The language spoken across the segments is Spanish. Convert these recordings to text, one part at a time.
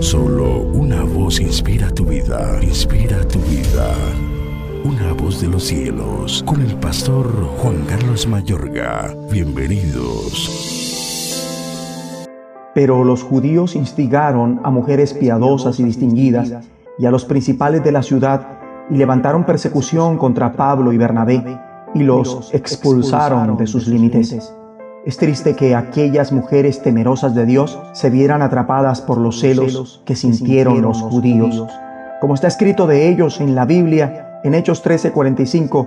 Solo una voz inspira tu vida, inspira tu vida. Una voz de los cielos, con el pastor Juan Carlos Mayorga. Bienvenidos. Pero los judíos instigaron a mujeres piadosas y distinguidas y a los principales de la ciudad y levantaron persecución contra Pablo y Bernabé y los expulsaron de sus límites. Es triste que aquellas mujeres temerosas de Dios se vieran atrapadas por los celos que sintieron los judíos. Como está escrito de ellos en la Biblia, en Hechos 13:45,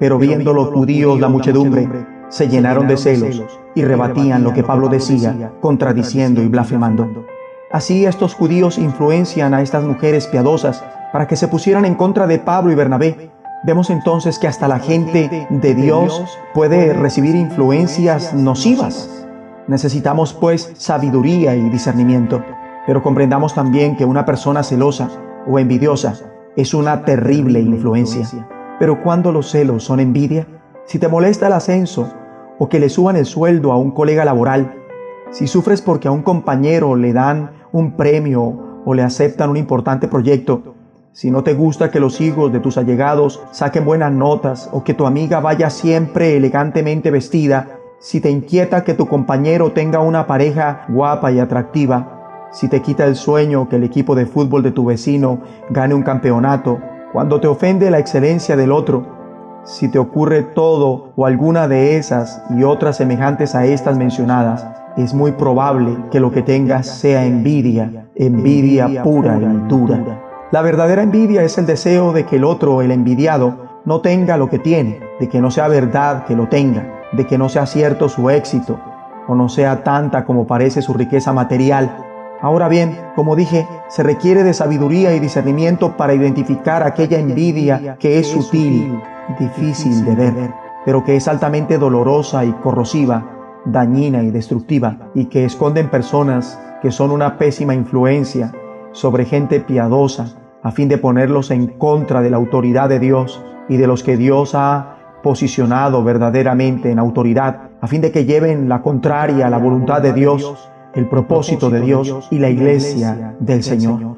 pero viendo los judíos la muchedumbre, se llenaron de celos y rebatían lo que Pablo decía, contradiciendo y blasfemando. Así estos judíos influencian a estas mujeres piadosas para que se pusieran en contra de Pablo y Bernabé. Vemos entonces que hasta la gente de Dios puede recibir influencias nocivas. Necesitamos pues sabiduría y discernimiento, pero comprendamos también que una persona celosa o envidiosa es una terrible influencia. Pero cuando los celos son envidia, si te molesta el ascenso o que le suban el sueldo a un colega laboral, si sufres porque a un compañero le dan un premio o le aceptan un importante proyecto, si no te gusta que los hijos de tus allegados saquen buenas notas o que tu amiga vaya siempre elegantemente vestida, si te inquieta que tu compañero tenga una pareja guapa y atractiva, si te quita el sueño que el equipo de fútbol de tu vecino gane un campeonato, cuando te ofende la excelencia del otro, si te ocurre todo o alguna de esas y otras semejantes a estas mencionadas, es muy probable que lo que tengas sea envidia, envidia pura y dura. La verdadera envidia es el deseo de que el otro, el envidiado, no tenga lo que tiene, de que no sea verdad que lo tenga, de que no sea cierto su éxito, o no sea tanta como parece su riqueza material. Ahora bien, como dije, se requiere de sabiduría y discernimiento para identificar aquella envidia que es sutil, difícil de ver, pero que es altamente dolorosa y corrosiva, dañina y destructiva, y que esconden personas que son una pésima influencia sobre gente piadosa, a fin de ponerlos en contra de la autoridad de Dios y de los que Dios ha posicionado verdaderamente en autoridad, a fin de que lleven la contraria a la voluntad de Dios, el propósito de Dios y la iglesia del Señor.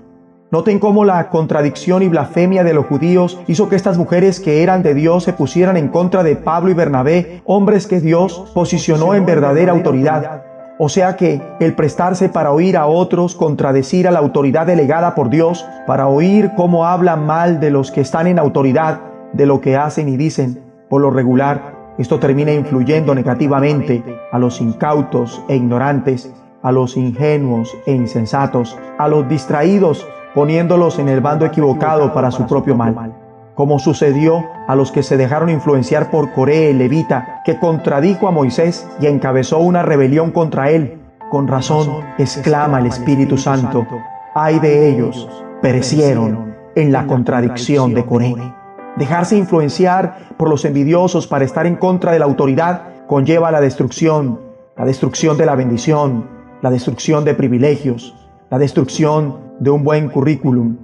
Noten cómo la contradicción y blasfemia de los judíos hizo que estas mujeres que eran de Dios se pusieran en contra de Pablo y Bernabé, hombres que Dios posicionó en verdadera autoridad. O sea que el prestarse para oír a otros contradecir a la autoridad delegada por Dios, para oír cómo hablan mal de los que están en autoridad, de lo que hacen y dicen, por lo regular, esto termina influyendo negativamente a los incautos e ignorantes, a los ingenuos e insensatos, a los distraídos poniéndolos en el bando equivocado para su propio mal, como sucedió a los que se dejaron influenciar por Coré el levita, que contradijo a Moisés y encabezó una rebelión contra él. Con razón, exclama el Espíritu Santo, ay de ellos, perecieron en la contradicción de Coré. Dejarse influenciar por los envidiosos para estar en contra de la autoridad conlleva la destrucción, la destrucción de la bendición, la destrucción de privilegios, la destrucción de un buen currículum,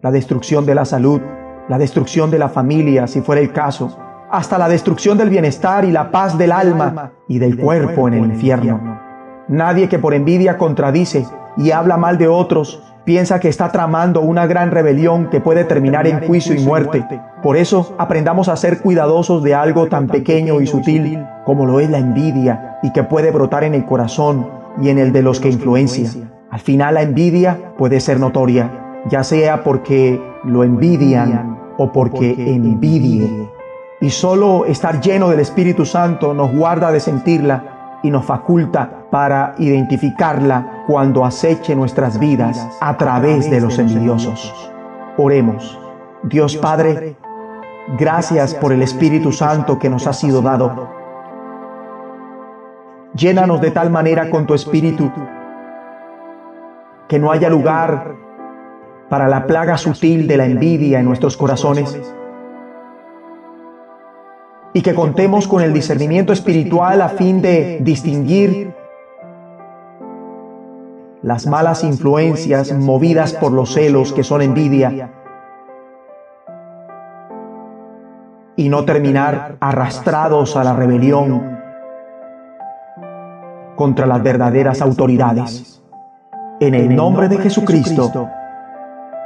la destrucción de la salud, la destrucción de la familia, si fuera el caso, hasta la destrucción del bienestar y la paz del alma y del cuerpo en el infierno. Nadie que por envidia contradice y habla mal de otros piensa que está tramando una gran rebelión que puede terminar en juicio y muerte. Por eso aprendamos a ser cuidadosos de algo tan pequeño y sutil como lo es la envidia y que puede brotar en el corazón y en el de los que influencia. Al final la envidia puede ser notoria, ya sea porque lo envidian o porque envidie. Y solo estar lleno del Espíritu Santo nos guarda de sentirla y nos faculta para identificarla cuando aceche nuestras vidas a través de los envidiosos. Oremos. Dios Padre, gracias por el Espíritu Santo que nos ha sido dado. Llénanos de tal manera con tu Espíritu que no haya lugar para la plaga sutil de la envidia en nuestros corazones y que contemos con el discernimiento espiritual a fin de distinguir las malas influencias movidas por los celos que son envidia y no terminar arrastrados a la rebelión contra las verdaderas autoridades. En el nombre de Jesucristo.